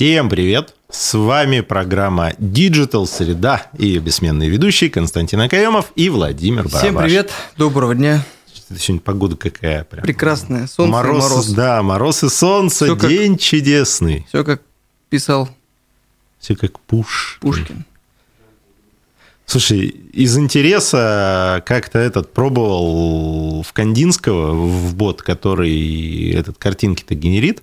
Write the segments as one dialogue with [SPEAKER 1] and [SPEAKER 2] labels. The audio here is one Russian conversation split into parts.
[SPEAKER 1] Всем привет! С вами программа Digital Среда и ее бессменные ведущие Константин Акаемов и Владимир Барабаш.
[SPEAKER 2] Всем привет, доброго дня.
[SPEAKER 1] Сегодня погода какая прям.
[SPEAKER 2] Прекрасная, солнце
[SPEAKER 1] мороз,
[SPEAKER 2] и мороз.
[SPEAKER 1] Да, мороз и солнце,
[SPEAKER 2] как-
[SPEAKER 1] день чудесный.
[SPEAKER 2] Все как писал
[SPEAKER 1] Все как пуш.
[SPEAKER 2] Пушкин.
[SPEAKER 1] Слушай, из интереса как-то этот пробовал в Кандинского, в бот, который этот картинки-то генерит,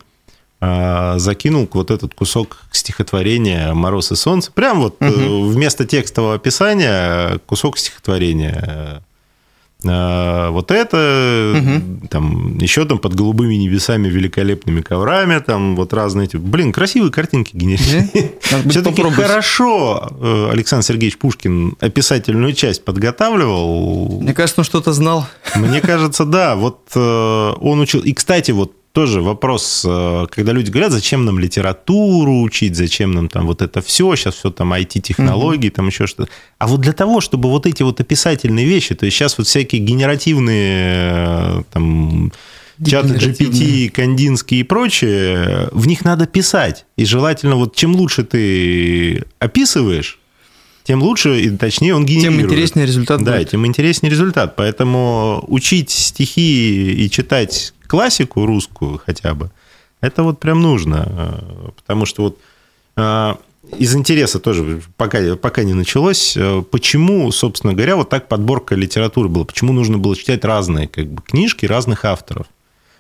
[SPEAKER 1] закинул вот этот кусок стихотворения «Мороз и солнце». Прям вот э, вместо текстового описания кусок стихотворения. А, Вот это, там, еще там под голубыми небесами, великолепными коврами, там вот разные эти... Блин, красивые картинки
[SPEAKER 2] будет
[SPEAKER 1] Все-таки хорошо э, Александр Сергеевич Пушкин описательную часть подготавливал.
[SPEAKER 2] Мне кажется, он что-то знал.
[SPEAKER 1] Мне кажется, да. Вот э, он учил. И, кстати, вот тоже вопрос, э, когда люди говорят, зачем нам литературу учить, зачем нам там вот это все, сейчас все там IT-технологии, там еще что-то. А вот для того, чтобы вот эти вот описательные вещи, то есть сейчас вот всякие генеративные э, там чаты GPT, кандинские и прочее, в них надо писать. И желательно, вот чем лучше ты описываешь, тем лучше и точнее он генерирует.
[SPEAKER 2] Тем интереснее результат
[SPEAKER 1] Да,
[SPEAKER 2] будет.
[SPEAKER 1] тем интереснее результат. Поэтому учить стихи и читать классику русскую хотя бы, это вот прям нужно. э, Потому что вот э, из интереса тоже, пока, пока не началось, э, почему, собственно говоря, вот так подборка литературы была, почему нужно было читать разные как бы, книжки разных авторов.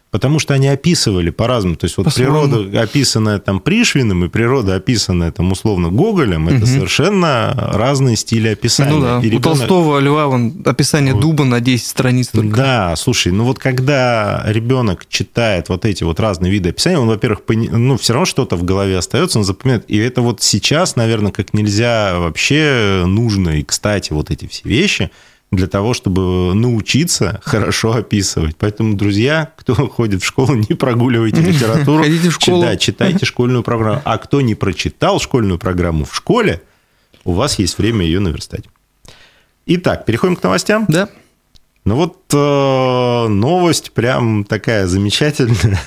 [SPEAKER 1] Потому что они описывали по-разному. То есть вот
[SPEAKER 2] По-своему.
[SPEAKER 1] природа, описанная там Пришвиным, и природа, описанная там условно Гоголем, это совершенно разные стили описания.
[SPEAKER 2] Ну да,
[SPEAKER 1] И
[SPEAKER 2] у
[SPEAKER 1] ребенок-
[SPEAKER 2] Толстого Льва вон, описание дуба на 10 страниц только.
[SPEAKER 1] да, слушай, ну вот когда ребенок читает вот эти вот разные виды описания, он, во-первых, пони- ну, все равно что-то в голове остается, он запоминает. И это вот сейчас, наверное, как нельзя вообще нужно и, кстати, вот эти все вещи для того, чтобы научиться хорошо описывать. Поэтому, друзья, кто ходит в школу, не прогуливайте литературу.
[SPEAKER 2] Ходите в школу.
[SPEAKER 1] Да, читайте школьную программу. А кто не прочитал школьную программу в школе, у вас есть время ее наверстать. Итак, переходим к новостям.
[SPEAKER 2] Да?
[SPEAKER 1] Ну вот э, новость прям такая замечательная.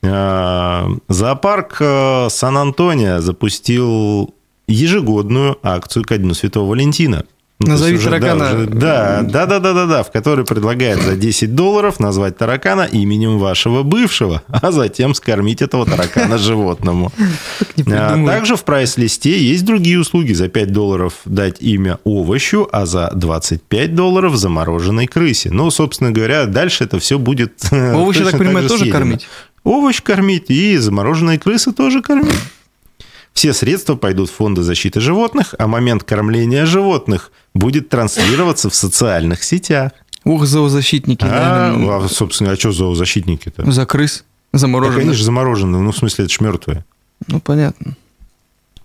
[SPEAKER 1] Э, Зоопарк э, Сан-Антонио запустил ежегодную акцию ко Дню Святого Валентина. Ну,
[SPEAKER 2] Назови
[SPEAKER 1] уже,
[SPEAKER 2] таракана.
[SPEAKER 1] Да, да, да, да, да, да, в которой предлагает за 10 долларов назвать таракана именем вашего бывшего, а затем скормить этого таракана животному. А. Также в прайс-листе есть другие услуги. За 5 долларов дать имя овощу, а за 25 долларов замороженной крысе. Ну, собственно говоря, дальше это все будет э,
[SPEAKER 2] Овощи, так понимаю,
[SPEAKER 1] же
[SPEAKER 2] тоже
[SPEAKER 1] съедено.
[SPEAKER 2] кормить?
[SPEAKER 1] Овощ кормить и замороженные крысы тоже кормить. Все средства пойдут в фонды защиты животных, а момент кормления животных будет транслироваться в социальных сетях.
[SPEAKER 2] Ух, зоозащитники.
[SPEAKER 1] А, а, собственно, а что зоозащитники-то?
[SPEAKER 2] За крыс
[SPEAKER 1] Так
[SPEAKER 2] замороженных.
[SPEAKER 1] они же замороженные, ну, в смысле, это ж мертвые.
[SPEAKER 2] Ну, понятно.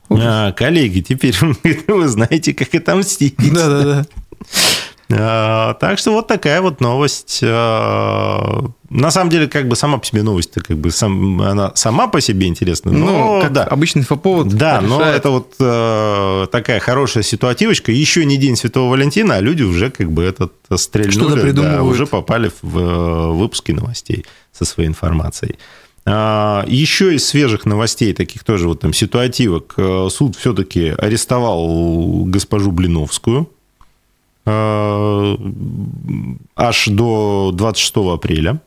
[SPEAKER 1] А, коллеги, теперь вы знаете, как отомстить.
[SPEAKER 2] Да-да-да.
[SPEAKER 1] А, Так что вот такая вот новость. А, На самом деле, как бы сама по себе новость, как бы сам, она сама по себе интересна. Но,
[SPEAKER 2] Ну, как
[SPEAKER 1] да.
[SPEAKER 2] обычный инфоповод.
[SPEAKER 1] Да, но
[SPEAKER 2] решает.
[SPEAKER 1] это вот э, такая хорошая ситуативочка. Еще не день Святого Валентина, а люди уже как бы этот стрельнули, да, уже попали в э, выпуски новостей со своей информацией. Еще из свежих новостей, таких тоже вот там ситуативок, э, суд все-таки арестовал госпожу Блиновскую аж до 26 апреля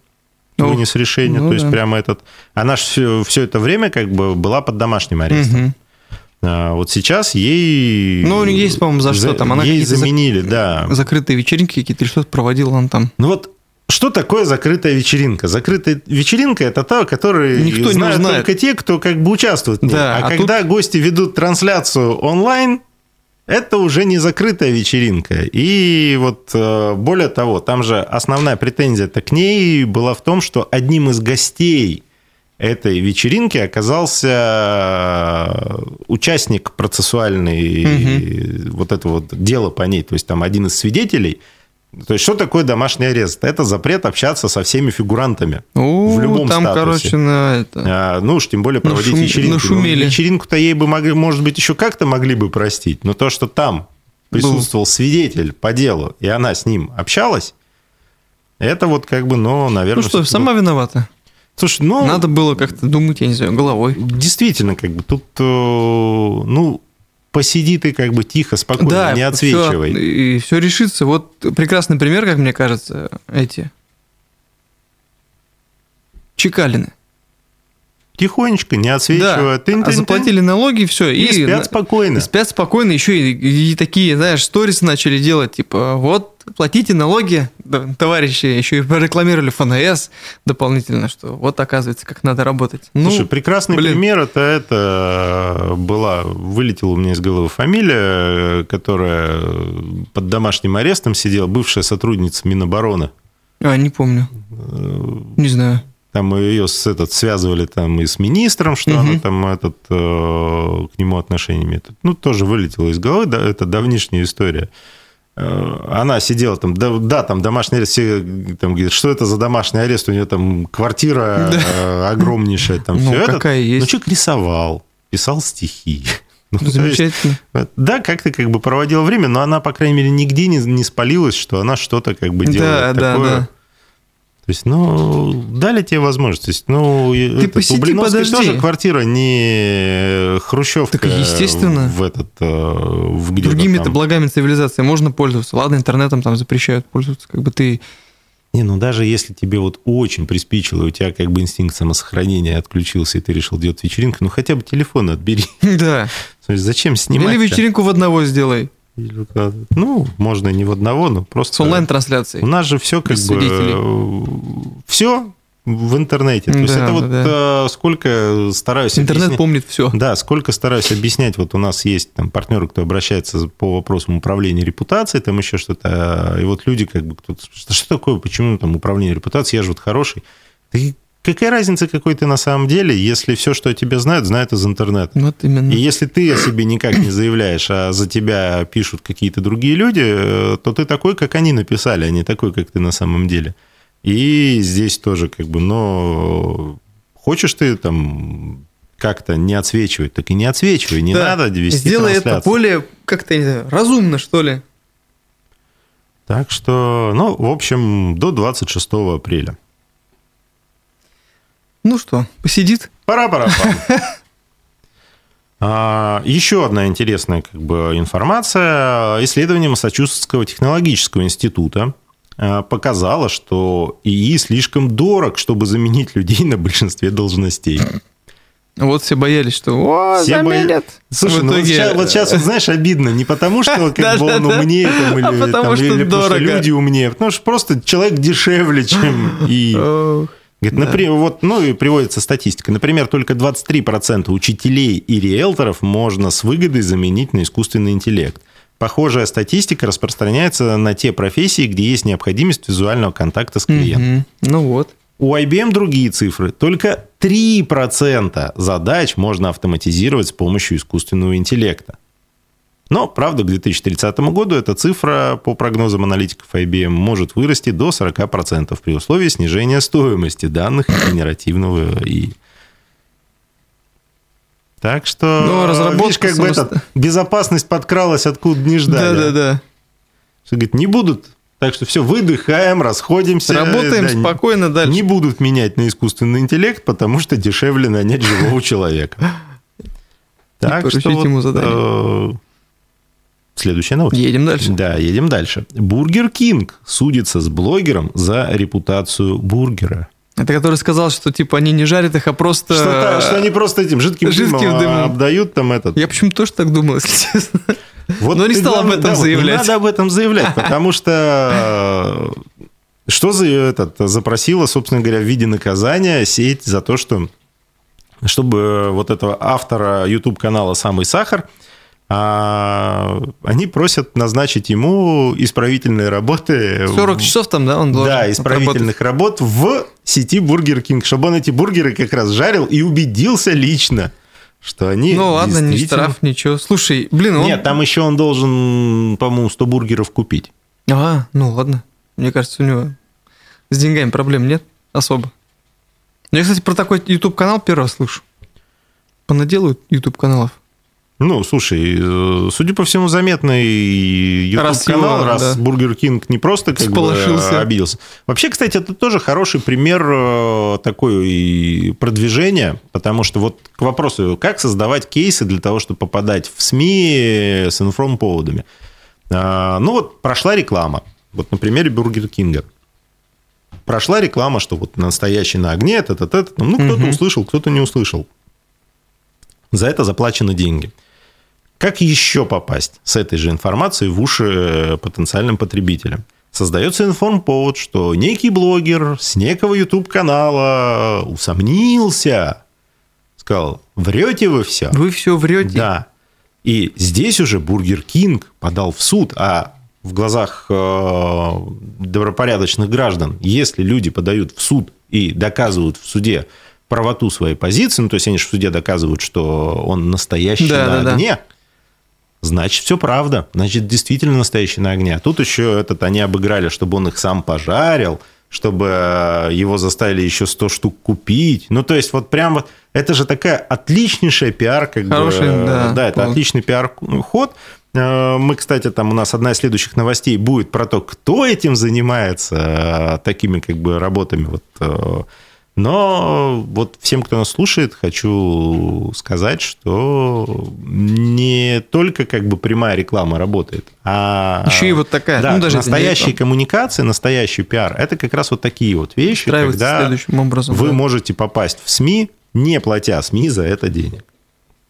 [SPEAKER 2] Ох,
[SPEAKER 1] вынес решение.
[SPEAKER 2] ну
[SPEAKER 1] то есть
[SPEAKER 2] да.
[SPEAKER 1] прямо этот... Она же все, это время как бы была под домашним арестом.
[SPEAKER 2] Мгм.
[SPEAKER 1] А, вот сейчас ей...
[SPEAKER 2] Ну, есть, по-моему, за что там. Она
[SPEAKER 1] ей
[SPEAKER 2] какие-то зак-
[SPEAKER 1] заменили, да.
[SPEAKER 2] Закрытые вечеринки какие-то что-то проводила он там.
[SPEAKER 1] Ну вот что такое закрытая вечеринка? Закрытая вечеринка – это та, которую
[SPEAKER 2] Никто не
[SPEAKER 1] знают
[SPEAKER 2] узнает.
[SPEAKER 1] только те, кто как бы участвует в ней.
[SPEAKER 2] Да,
[SPEAKER 1] а
[SPEAKER 2] а
[SPEAKER 1] когда гости ведут трансляцию онлайн, это уже не закрытая вечеринка. И вот э, более того, там же основная претензия-то к ней была в том, что одним из гостей этой вечеринки оказался э, участник процессуальный вот этого вот дела по ней, то есть там один из свидетелей. То есть что такое домашний арест? Это запрет общаться со всеми фигурантами
[SPEAKER 2] О,
[SPEAKER 1] в любом
[SPEAKER 2] там,
[SPEAKER 1] статусе.
[SPEAKER 2] короче, на это.
[SPEAKER 1] А, ну уж тем более проводить
[SPEAKER 2] Нашум-
[SPEAKER 1] вечеринку.
[SPEAKER 2] нашумели.
[SPEAKER 1] Ну, вечеринку-то ей бы могли, может быть, еще как-то могли бы простить, но то, что там присутствовал свидетель по делу, и она с ним общалась, это вот как бы, ну, наверное...
[SPEAKER 2] Ну что, сама виновата?
[SPEAKER 1] Слушай, ну...
[SPEAKER 2] Надо было как-то думать, я не знаю, головой.
[SPEAKER 1] Действительно, как бы тут, э, ну, посиди ты как бы тихо, спокойно,
[SPEAKER 2] да,
[SPEAKER 1] не отсвечивай.
[SPEAKER 2] всё- и все решится. Вот прекрасный пример, как мне кажется, эти Чекалины.
[SPEAKER 1] Тихонечко, не отсвечивая.
[SPEAKER 2] Да, а заплатили налоги, все.
[SPEAKER 1] и, спят спокойно.
[SPEAKER 2] И спят спокойно, еще и, и такие, знаешь, сторис начали делать, типа, вот, платите налоги, товарищи, еще и прорекламировали ФНС дополнительно, что вот, оказывается, как надо работать. Ну,
[SPEAKER 1] Слушай, прекрасный
[SPEAKER 2] блин.
[SPEAKER 1] пример это это была вылетела у меня из головы фамилия, которая под домашним арестом сидела, бывшая сотрудница Минобороны.
[SPEAKER 2] а, не помню,
[SPEAKER 1] Э,
[SPEAKER 2] не знаю.
[SPEAKER 1] Там ее с этот связывали там и с министром, что
[SPEAKER 2] Мгм.
[SPEAKER 1] она там этот э, к нему отношение имеет. Ну тоже вылетело из головы, да, это давнишняя история. Э, Она сидела там, да, да, там домашний арест, все там говорят, что это за домашний арест, у нее там квартира
[SPEAKER 2] Да.
[SPEAKER 1] э, огромнейшая, там
[SPEAKER 2] Ну,
[SPEAKER 1] все это.
[SPEAKER 2] какая
[SPEAKER 1] Ну,
[SPEAKER 2] есть.
[SPEAKER 1] человек рисовал, писал стихи. Ну, то есть,
[SPEAKER 2] Замечательно.
[SPEAKER 1] да, как-то как бы проводила время, но она, по крайней мере, нигде не, не спалилась, что она что-то как бы делает
[SPEAKER 2] Да, да,
[SPEAKER 1] такое.
[SPEAKER 2] да.
[SPEAKER 1] То есть, ну, дали тебе возможность. То есть, ну, и этот,
[SPEAKER 2] посиди,
[SPEAKER 1] у Блиновской
[SPEAKER 2] подожди.
[SPEAKER 1] тоже квартира не хрущевка
[SPEAKER 2] Так, естественно.
[SPEAKER 1] в этот, э, в
[SPEAKER 2] Другими-то
[SPEAKER 1] там.
[SPEAKER 2] благами цивилизации можно пользоваться. Ладно, интернетом там запрещают пользоваться. Как бы ты...
[SPEAKER 1] Не, ну даже если тебе вот очень приспичило, и у тебя как бы инстинкт самосохранения отключился, и ты решил делать вечеринку, ну хотя бы телефон отбери.
[SPEAKER 2] Да.
[SPEAKER 1] Зачем снимать?
[SPEAKER 2] Или вечеринку в одного сделай.
[SPEAKER 1] Ну, можно не в одного, но просто...
[SPEAKER 2] С онлайн-трансляцией.
[SPEAKER 1] У нас же все как бы...
[SPEAKER 2] свидетелей.
[SPEAKER 1] Все в интернете. То есть
[SPEAKER 2] Да,
[SPEAKER 1] это вот
[SPEAKER 2] да.
[SPEAKER 1] э, сколько стараюсь
[SPEAKER 2] Интернет
[SPEAKER 1] объяснять-
[SPEAKER 2] помнит все.
[SPEAKER 1] Да, сколько стараюсь объяснять, вот у нас есть там партнеры, кто обращается по вопросам управления репутацией, там еще что-то, и вот люди как бы кто-то, что такое, почему там управление репутацией, я же вот хороший. Ты, какая разница, какой ты на самом деле, если все, что о тебе знают, знают из интернета.
[SPEAKER 2] Вот именно.
[SPEAKER 1] И если ты о себе никак не заявляешь, а за тебя пишут какие-то другие люди, э, то ты такой, как они написали, а не такой, как ты на самом деле. И здесь тоже как бы, но хочешь ты там как-то не отсвечивать, так и не отсвечивай, не
[SPEAKER 2] Да.
[SPEAKER 1] надо вести
[SPEAKER 2] Сделай это
[SPEAKER 1] трансляцию.
[SPEAKER 2] более, как-то, не знаю, разумно, что ли.
[SPEAKER 1] Так что, ну, в общем, до 26 апреля.
[SPEAKER 2] Ну что, посидит?
[SPEAKER 1] Пора-пора. А, Еще одна интересная как бы, информация. Исследование Массачусетского технологического института а, показало, что ИИ слишком дорог, чтобы заменить людей на большинстве должностей.
[SPEAKER 2] Вот все боялись, что о,
[SPEAKER 1] Все
[SPEAKER 2] заменят.
[SPEAKER 1] Слушай,
[SPEAKER 2] В
[SPEAKER 1] ну вот
[SPEAKER 2] итоге-
[SPEAKER 1] сейчас, вот сейчас, вот, знаешь, обидно. Не потому, что как бы он умнее, там, или,
[SPEAKER 2] А потому
[SPEAKER 1] там,
[SPEAKER 2] что
[SPEAKER 1] или потому что люди умнее. Потому что просто человек дешевле, чем ИИ. Говорит,
[SPEAKER 2] Да.
[SPEAKER 1] например, вот, ну и приводится статистика. Например, только 23% учителей и риэлторов можно с выгодой заменить на искусственный интеллект. Похожая статистика распространяется на те профессии, где есть необходимость визуального контакта с клиентом.
[SPEAKER 2] мгм. Ну вот.
[SPEAKER 1] У IBM другие цифры. Только 3% задач можно автоматизировать с помощью искусственного интеллекта. Но, правда, к 2030 году эта цифра, по прогнозам аналитиков IBM, может вырасти до 40% при условии снижения стоимости данных генеративного ИИ. Так что,
[SPEAKER 2] Ну, разработка
[SPEAKER 1] видишь, как бы
[SPEAKER 2] самоста-
[SPEAKER 1] этот, безопасность подкралась, откуда не ждали.
[SPEAKER 2] Да-да-да.
[SPEAKER 1] Что, говорит, не будут. Так что все, выдыхаем, расходимся.
[SPEAKER 2] Работаем
[SPEAKER 1] Да, не-
[SPEAKER 2] спокойно дальше.
[SPEAKER 1] не будут менять на искусственный интеллект, потому что дешевле нанять живого человека. Так что
[SPEAKER 2] ему задание.
[SPEAKER 1] Э, Следующая новость.
[SPEAKER 2] Едем дальше.
[SPEAKER 1] Да, едем дальше. Бургер Кинг судится с блогером за репутацию бургера.
[SPEAKER 2] Это который сказал, что типа они не жарят их, а просто...
[SPEAKER 1] Что, что они просто этим жидким,
[SPEAKER 2] жидким
[SPEAKER 1] дымом,
[SPEAKER 2] дымом.
[SPEAKER 1] обдают там этот.
[SPEAKER 2] Я почему-то тоже так думал, если честно.
[SPEAKER 1] Вот
[SPEAKER 2] Но не стал об этом
[SPEAKER 1] да, вот
[SPEAKER 2] заявлять.
[SPEAKER 1] Не надо об этом заявлять, потому что э, что за этот запросила, собственно говоря, в виде наказания сеть за то, что чтобы вот этого автора YouTube канала "Самый сахар" а, они просят назначить ему исправительные работы.
[SPEAKER 2] 40 часов там, да, он должен
[SPEAKER 1] Да, исправительных работ в сети Бургер Кинг, чтобы он эти бургеры как раз жарил и убедился лично, что они
[SPEAKER 2] Ну ладно, не
[SPEAKER 1] действительно-
[SPEAKER 2] штраф, ничего. Слушай, блин, он...
[SPEAKER 1] Нет, там еще он должен, по-моему, 100 бургеров купить.
[SPEAKER 2] А, ну ладно. Мне кажется, у него с деньгами проблем нет особо. Я, кстати, про такой YouTube-канал первый раз слышу. Понаделают YouTube-каналов.
[SPEAKER 1] Ну, слушай, э, судя по всему, заметный YouTube-канал, раз
[SPEAKER 2] да.
[SPEAKER 1] Бургер Кинг не просто как бы
[SPEAKER 2] Всполошился.
[SPEAKER 1] обиделся. Вообще, кстати, это тоже хороший пример э, такой продвижения, потому что вот к вопросу, как создавать кейсы для того, чтобы попадать в СМИ с информповодами. А, Ну вот прошла реклама, вот на примере Бургер Кинга. Прошла реклама, что вот настоящий на огне, это, это, это. Ну, кто-то
[SPEAKER 2] Мгм.
[SPEAKER 1] услышал, кто-то не услышал. За это заплачены деньги. Как еще попасть с этой же информацией в уши э, потенциальным потребителям? Создается информповод, что некий блогер с некого YouTube-канала усомнился. Сказал, врете вы все.
[SPEAKER 2] Вы все врете.
[SPEAKER 1] Да. И здесь уже Бургер Кинг подал в суд, а в глазах э, добропорядочных граждан, если люди подают в суд и доказывают в суде правоту своей позиции, ну, то есть они же в суде доказывают, что он настоящий
[SPEAKER 2] Да,
[SPEAKER 1] на
[SPEAKER 2] да, да.
[SPEAKER 1] Значит, все правда. Значит, действительно настоящий на огне. А тут еще этот они обыграли, чтобы он их сам пожарил, чтобы э, его заставили еще 100 штук купить. Ну, то есть, вот прям вот это же такая отличнейшая пиар, как
[SPEAKER 2] Хороший,
[SPEAKER 1] бы, э,
[SPEAKER 2] да,
[SPEAKER 1] да, это
[SPEAKER 2] ход.
[SPEAKER 1] отличный пиар-ход. Э, Мы, кстати, там у нас одна из следующих новостей будет про то, кто этим занимается, э, такими как бы работами. Вот. Но вот всем, кто нас слушает, хочу сказать, что не только как бы прямая реклама работает, а
[SPEAKER 2] Еще и вот такая.
[SPEAKER 1] да,
[SPEAKER 2] ну, даже
[SPEAKER 1] настоящие коммуникации, настоящий пиар, это как раз вот такие вот вещи, когда
[SPEAKER 2] образом.
[SPEAKER 1] вы
[SPEAKER 2] да.
[SPEAKER 1] можете попасть в СМИ, не платя СМИ за это денег,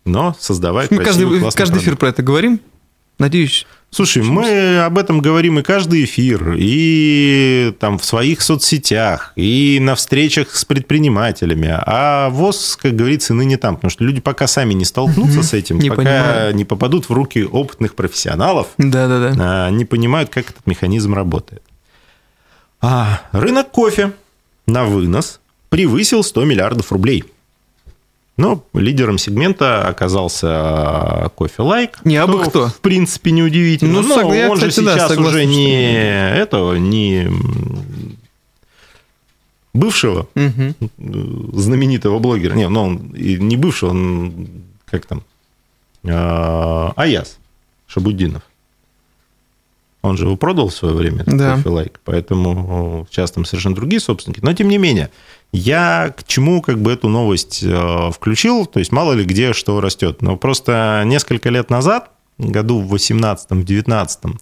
[SPEAKER 1] но создавая
[SPEAKER 2] Мы каждый, каждый
[SPEAKER 1] продукт.
[SPEAKER 2] эфир про это говорим. Надеюсь.
[SPEAKER 1] Слушай, мы об этом говорим и каждый эфир, и там в своих соцсетях, и на встречах с предпринимателями. А ВОЗ, как говорится, ныне там, потому что люди пока сами не столкнутся с этим,
[SPEAKER 2] Не
[SPEAKER 1] пока
[SPEAKER 2] понимают.
[SPEAKER 1] не попадут в руки опытных профессионалов,
[SPEAKER 2] Да-да-да.
[SPEAKER 1] а, не понимают, как этот механизм работает. А, рынок кофе на вынос превысил 100 миллиардов рублей. Но лидером сегмента оказался кофе лайк.
[SPEAKER 2] Не абы кто.
[SPEAKER 1] В принципе, неудивительно.
[SPEAKER 2] Ну,
[SPEAKER 1] Но
[SPEAKER 2] сог- я,
[SPEAKER 1] он же
[SPEAKER 2] кстати, да,
[SPEAKER 1] сейчас
[SPEAKER 2] согласен,
[SPEAKER 1] уже
[SPEAKER 2] что-
[SPEAKER 1] не этого, не бывшего э, знаменитого блогера. Не, ну, он не бывший, он как там? А, Аяс Шабуддинов. Он же его продал в свое время, этот
[SPEAKER 2] Да.
[SPEAKER 1] кофе лайк, поэтому сейчас там совершенно другие собственники. Но тем не менее, я к чему как бы эту новость э, включил, то есть мало ли где что растет. Но просто несколько лет назад, году в 18-19,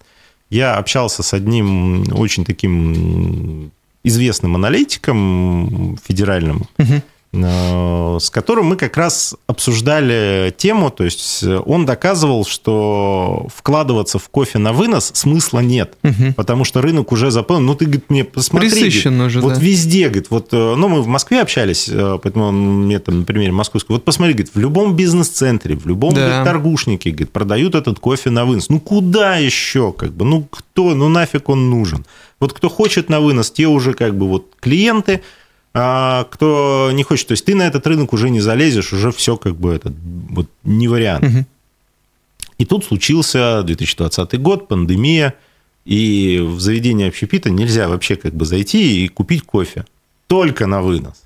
[SPEAKER 1] я общался с одним очень таким известным аналитиком федеральным,
[SPEAKER 2] Мгм.
[SPEAKER 1] Э, с которым мы как раз обсуждали тему, то есть он доказывал, что вкладываться в кофе на вынос смысла нет,
[SPEAKER 2] Мгм.
[SPEAKER 1] потому что рынок уже заполнен. Ну, ты, говорит, мне посмотри,
[SPEAKER 2] Присыщен
[SPEAKER 1] говорит,
[SPEAKER 2] уже,
[SPEAKER 1] вот
[SPEAKER 2] да.
[SPEAKER 1] везде, говорит, вот, э, ну, мы в Москве общались, э, поэтому он мне там на примере московского, вот посмотри, говорит, в любом бизнес-центре, в любом
[SPEAKER 2] Да.
[SPEAKER 1] говорит, торгушнике, говорит, продают этот кофе на вынос. Ну, куда еще, как бы, ну, кто, ну, нафиг он нужен? Вот кто хочет на вынос, те уже как бы вот клиенты, кто не хочет, то есть ты на этот рынок уже не залезешь, уже все как бы это вот не вариант.
[SPEAKER 2] Мгм.
[SPEAKER 1] И тут случился 2020 год, пандемия, и в заведение общепита нельзя вообще как бы зайти и купить кофе. Только на вынос.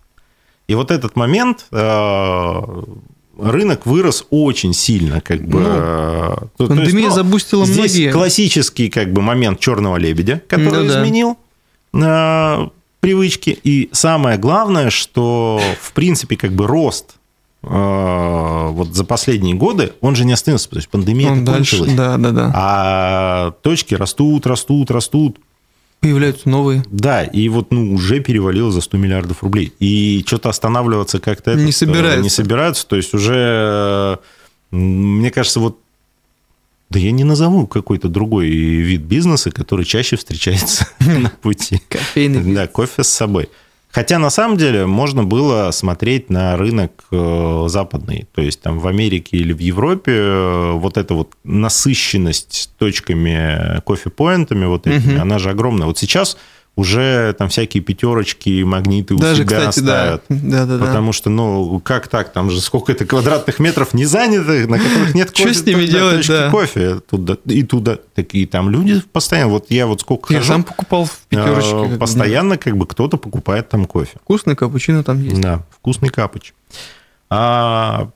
[SPEAKER 1] И вот этот момент э, рынок вырос очень сильно, как бы.
[SPEAKER 2] Ну,
[SPEAKER 1] э, то- то есть,
[SPEAKER 2] Пандемия
[SPEAKER 1] ну,
[SPEAKER 2] забустила
[SPEAKER 1] Здесь
[SPEAKER 2] многие.
[SPEAKER 1] классический как бы момент черного лебедя, который
[SPEAKER 2] Ну да.
[SPEAKER 1] изменил привычки. И самое главное, что в принципе как бы рост э, вот за последние годы, он же не остановился, то есть пандемия
[SPEAKER 2] Он дальше,
[SPEAKER 1] кончилась.
[SPEAKER 2] да, да, да.
[SPEAKER 1] А точки растут, растут, растут.
[SPEAKER 2] Появляются новые.
[SPEAKER 1] Да, и вот ну, уже перевалило за 100 миллиардов рублей. И что-то останавливаться как-то...
[SPEAKER 2] Не
[SPEAKER 1] этот, э,
[SPEAKER 2] собираются.
[SPEAKER 1] Не собираются. То есть уже, э, мне кажется, вот да я не назову какой-то другой вид бизнеса, который чаще встречается на пути.
[SPEAKER 2] Кофейный.
[SPEAKER 1] Да, кофе с собой. Хотя на самом деле можно было смотреть на рынок э, западный. То есть там в Америке или в Европе э, вот эта вот насыщенность точками, кофе-поинтами вот этими,
[SPEAKER 2] Мгм.
[SPEAKER 1] она же огромная. Вот сейчас уже там всякие пятерочки, магниты у
[SPEAKER 2] Даже,
[SPEAKER 1] себя
[SPEAKER 2] кстати, да.
[SPEAKER 1] ставят.
[SPEAKER 2] Да, да, да.
[SPEAKER 1] Потому что, ну, как так? Там же сколько это квадратных метров не занятых, на которых нет кофе.
[SPEAKER 2] с ними
[SPEAKER 1] да,
[SPEAKER 2] делать, да.
[SPEAKER 1] кофе. Туда, и туда. Такие там люди постоянно. Вот я вот сколько
[SPEAKER 2] Я
[SPEAKER 1] хожу,
[SPEAKER 2] сам покупал в пятерочке.
[SPEAKER 1] э,
[SPEAKER 2] как
[SPEAKER 1] постоянно как бы кто-то покупает там кофе.
[SPEAKER 2] да. Вкусный капучино там есть.
[SPEAKER 1] Да, вкусный капыч. А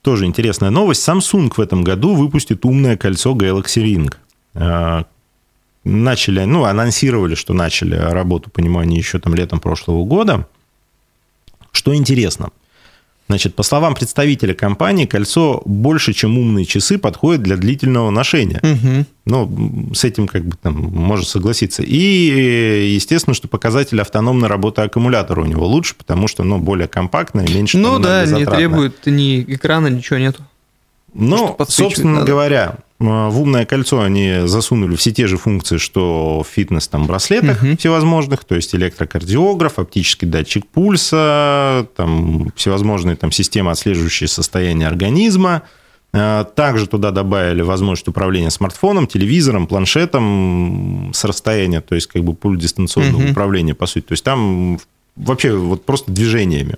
[SPEAKER 1] тоже интересная новость. Samsung в этом году выпустит умное кольцо Galaxy Ring. Начали, ну, анонсировали, что начали работу, понимание, еще там летом прошлого года. Что интересно – Значит, по словам представителя компании, кольцо больше, чем умные часы, подходит для длительного ношения. Угу. Ну, с этим как бы там может согласиться. И, естественно, что показатель автономной работы аккумулятора у него лучше, потому что, ну, более компактное, меньше
[SPEAKER 2] Ну да, не требует ни экрана, ничего нету.
[SPEAKER 1] Ну, собственно надо. говоря, в умное кольцо они засунули все те же функции, что в фитнес там браслетах угу. всевозможных, то есть электрокардиограф, оптический датчик пульса, там всевозможные там системы, отслеживающие состояние организма. А, также туда добавили возможность управления смартфоном, телевизором, планшетом с расстояния, то есть как бы пульт дистанционного угу. управления, по сути. То есть там вообще вот просто движениями.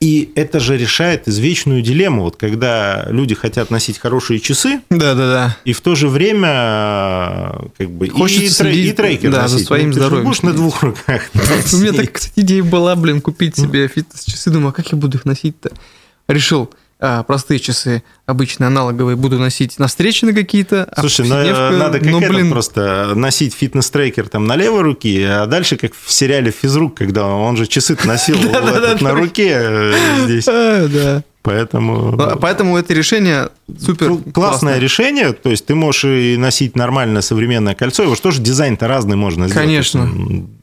[SPEAKER 1] И это же решает извечную дилемму, вот когда люди хотят носить хорошие часы,
[SPEAKER 2] да, да, да,
[SPEAKER 1] и в то же время как бы
[SPEAKER 2] Хочется и, следить, и трекер
[SPEAKER 1] да,
[SPEAKER 2] носить. за своим ну, здоровьем.
[SPEAKER 1] Будешь на двух руках.
[SPEAKER 2] У меня так, кстати, идея была, блин, купить себе фитнес-часы. Думаю, а как я буду их носить-то? Решил, а, простые часы, обычные аналоговые, буду носить на встречи на какие-то.
[SPEAKER 1] А Слушай, ну надо как ну, блин... просто носить фитнес-трекер там на левой руке, а дальше как в сериале «Физрук», когда он же часы носил на руке э, здесь. А, Поэтому...
[SPEAKER 2] Ну, поэтому это решение супер
[SPEAKER 1] классное, классное решение. То есть ты можешь и носить нормальное современное кольцо. Его же дизайн-то разный можно
[SPEAKER 2] сделать. Конечно.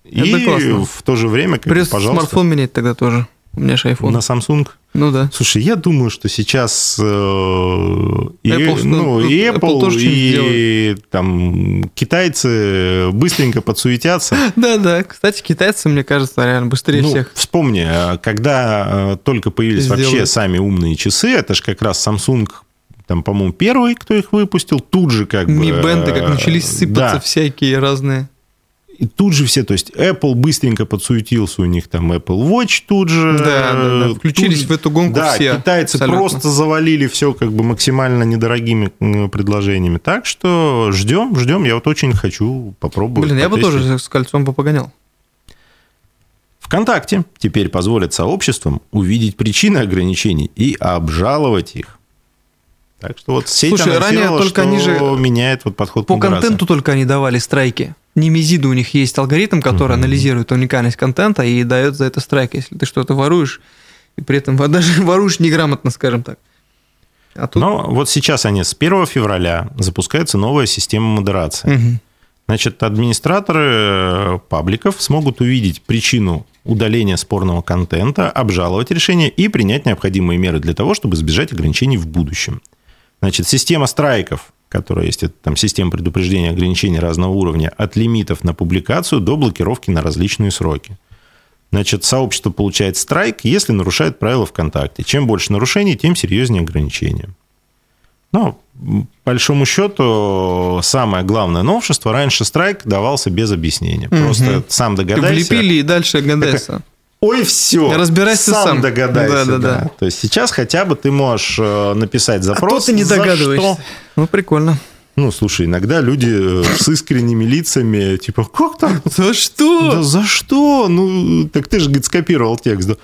[SPEAKER 1] И в то же время, как,
[SPEAKER 2] пожалуйста. смартфон менять тогда тоже. У меня же iPhone.
[SPEAKER 1] На Samsung?
[SPEAKER 2] Ну да.
[SPEAKER 1] Слушай, я думаю, что сейчас э, и Apple, ну, и Apple, Apple тоже и там китайцы быстренько подсуетятся.
[SPEAKER 2] Да, да. Кстати, китайцы, мне кажется, реально быстрее ну, всех.
[SPEAKER 1] Вспомни, э, когда э, только появились Сделали. вообще сами умные часы, это же как раз Samsung там, по-моему, первый, кто их выпустил, тут же как
[SPEAKER 2] Mi бы... Ми-бенды как начались сыпаться да. всякие разные.
[SPEAKER 1] И тут же все, то есть Apple быстренько подсуетился, у них там Apple Watch тут же.
[SPEAKER 2] Да, да, да. включились тут, в эту гонку
[SPEAKER 1] да,
[SPEAKER 2] все.
[SPEAKER 1] китайцы абсолютно. просто завалили все как бы максимально недорогими предложениями. Так что ждем, ждем. Я вот очень хочу попробовать.
[SPEAKER 2] Блин, потестить. я бы тоже с кольцом бы погонял.
[SPEAKER 1] ВКонтакте теперь позволит сообществам увидеть причины ограничений и обжаловать их. Так что вот сеть
[SPEAKER 2] Слушай, ранее только они же
[SPEAKER 1] меняет вот подход
[SPEAKER 2] по контенту только они давали страйки. Немезиду у них есть алгоритм, который mm-hmm. анализирует уникальность контента и дает за это страйк, если ты что-то воруешь, и при этом даже воруешь неграмотно, скажем так.
[SPEAKER 1] А тут... Но вот сейчас они с 1 февраля запускается новая система модерации. Угу. Значит, администраторы э, пабликов смогут увидеть причину удаления спорного контента, обжаловать решение и принять необходимые меры для того, чтобы избежать ограничений в будущем. Значит, система страйков которая есть, это там система предупреждения ограничений разного уровня, от лимитов на публикацию до блокировки на различные сроки. Значит, сообщество получает страйк, если нарушает правила ВКонтакте. Чем больше нарушений, тем серьезнее ограничения. Но, по большому счету, самое главное новшество, раньше страйк давался без объяснения. Просто угу. сам догадайся.
[SPEAKER 2] Влепили и дальше гадайся.
[SPEAKER 1] Ой, все.
[SPEAKER 2] Разбирайся сам.
[SPEAKER 1] сам. догадайся. Да, да, да, да. То есть сейчас хотя бы ты можешь э, написать запрос. А
[SPEAKER 2] то ты не догадываешься. Что? Ну, прикольно.
[SPEAKER 1] Ну, слушай, иногда люди э, с искренними лицами, типа, как там?
[SPEAKER 2] За что?
[SPEAKER 1] Да за что? Ну, так ты же, говорит, скопировал текст. Да.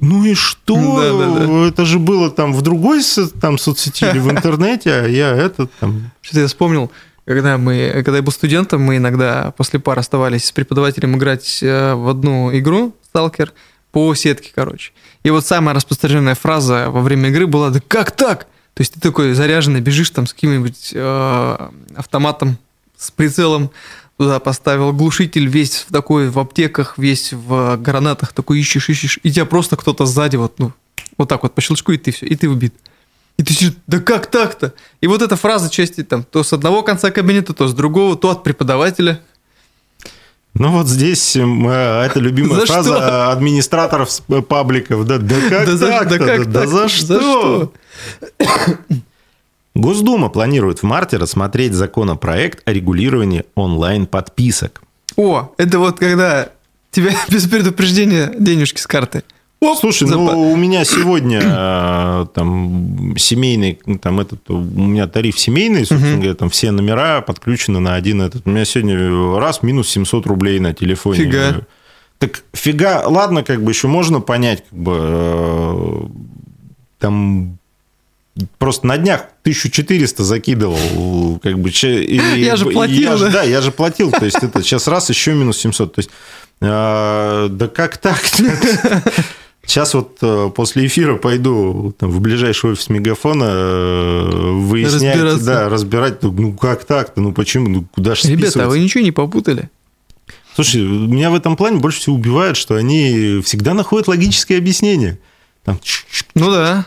[SPEAKER 1] Ну и что? Да, да, да. Это же было там в другой там, соцсети или в интернете, а я этот там...
[SPEAKER 2] Что-то я вспомнил, когда, мы, когда я был студентом, мы иногда после пар оставались с преподавателем играть э, в одну игру, сталкер, по сетке, короче. И вот самая распространенная фраза во время игры была «Да как так?» То есть ты такой заряженный, бежишь там с каким-нибудь э, автоматом, с прицелом, туда поставил глушитель весь в такой, в аптеках, весь в гранатах, такой ищешь, ищешь, и тебя просто кто-то сзади вот, ну, вот так вот по щелчку, и ты все, и ты убит. И ты сидишь, да как так-то? И вот эта фраза части там, то с одного конца кабинета, то с другого, то от преподавателя,
[SPEAKER 1] ну вот здесь э, это любимая за фраза что? администраторов пабликов. Да, да как да так? За, да, как да, так? за что? За что? Госдума планирует в марте рассмотреть законопроект о регулировании онлайн-подписок.
[SPEAKER 2] О, это вот когда тебе без предупреждения денежки с карты.
[SPEAKER 1] Оп, Слушай, зап... ну у меня сегодня э, там семейный, там этот, у меня тариф семейный, собственно говоря, там все номера подключены на один этот. У меня сегодня раз минус 700 рублей на телефоне.
[SPEAKER 2] Фига.
[SPEAKER 1] Так фига, ладно, как бы еще можно понять, как бы, э, там просто на днях 1400 закидывал, как бы... И,
[SPEAKER 2] я же платил,
[SPEAKER 1] я
[SPEAKER 2] да?
[SPEAKER 1] да, я же платил, то есть это сейчас раз еще минус 700, то есть э, да как так? Сейчас вот э, после эфира пойду там, в ближайший офис Мегафона э, выяснять,
[SPEAKER 2] Разбираться.
[SPEAKER 1] да, разбирать, ну, ну как так-то, ну почему, ну куда же
[SPEAKER 2] Ребята, а вы ничего не попутали?
[SPEAKER 1] Слушай, меня в этом плане больше всего убивает, что они всегда находят логическое объяснение. Там,
[SPEAKER 2] Ну да.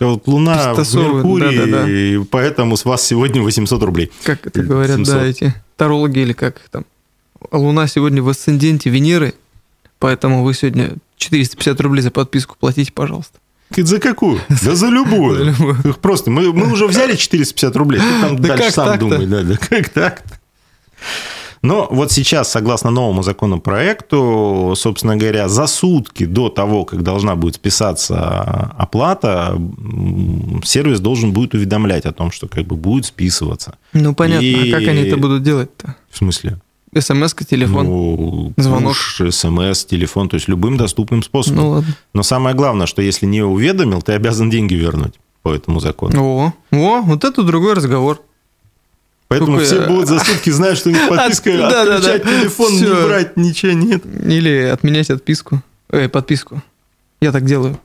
[SPEAKER 1] а вот Луна в Меркурии,
[SPEAKER 2] да-да-да.
[SPEAKER 1] и поэтому с вас сегодня 800 рублей.
[SPEAKER 2] Как это говорят,
[SPEAKER 1] 700.
[SPEAKER 2] да, эти тарологи или как их там. Луна сегодня в асценденте Венеры, поэтому вы сегодня 450 рублей за подписку платите, пожалуйста.
[SPEAKER 1] Ты за какую? Да за
[SPEAKER 2] За
[SPEAKER 1] любую.
[SPEAKER 2] любую.
[SPEAKER 1] Их Просто мы, мы уже взяли 450 рублей, ты там
[SPEAKER 2] Да
[SPEAKER 1] дальше сам думай. Да, да, как так Но вот сейчас, согласно новому законопроекту, собственно говоря, за сутки до того, как должна будет списаться оплата, сервис должен будет уведомлять о том, что как бы будет списываться.
[SPEAKER 2] Ну понятно,
[SPEAKER 1] И-
[SPEAKER 2] а как они это будут делать-то?
[SPEAKER 1] В смысле?
[SPEAKER 2] СМС-ка, телефон?
[SPEAKER 1] Ну,
[SPEAKER 2] Звонок.
[SPEAKER 1] пуш, смс, телефон, то есть любым доступным способом.
[SPEAKER 2] Ну ладно.
[SPEAKER 1] Но самое главное, что если не уведомил, ты обязан деньги вернуть по этому закону.
[SPEAKER 2] О, о, вот это другой разговор.
[SPEAKER 1] Поэтому
[SPEAKER 2] Какой,
[SPEAKER 1] все
[SPEAKER 2] э,
[SPEAKER 1] будут за сутки знать, что у них подписка,
[SPEAKER 2] От- да, да,
[SPEAKER 1] отключать
[SPEAKER 2] да.
[SPEAKER 1] телефон, не
[SPEAKER 2] Всё.
[SPEAKER 1] брать, ничего нет.
[SPEAKER 2] Или отменять отписку. Эй, подписку. Я так делаю.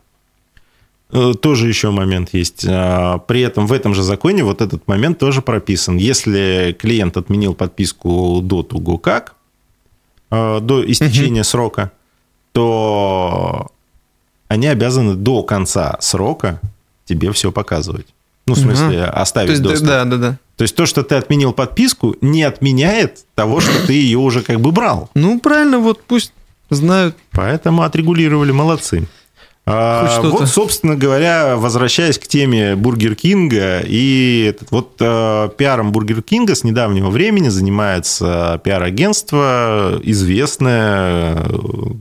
[SPEAKER 1] Э, Тоже еще момент есть. А, При этом в этом же законе вот этот момент тоже прописан. Если клиент отменил подписку до того как, э, до истечения срока, то они обязаны до конца срока тебе все показывать. Ну, в смысле,
[SPEAKER 2] То
[SPEAKER 1] оставить
[SPEAKER 2] есть,
[SPEAKER 1] доступ.
[SPEAKER 2] да, да, да.
[SPEAKER 1] То есть то, что ты отменил подписку, не отменяет того, что ты ее уже как бы брал.
[SPEAKER 2] Ну, правильно, вот пусть знают.
[SPEAKER 1] Поэтому отрегулировали, молодцы. А, вот, собственно говоря, возвращаясь к теме Бургер Кинга, и вот э, пиаром Бургер Кинга с недавнего времени занимается пиар-агентство, известное, э,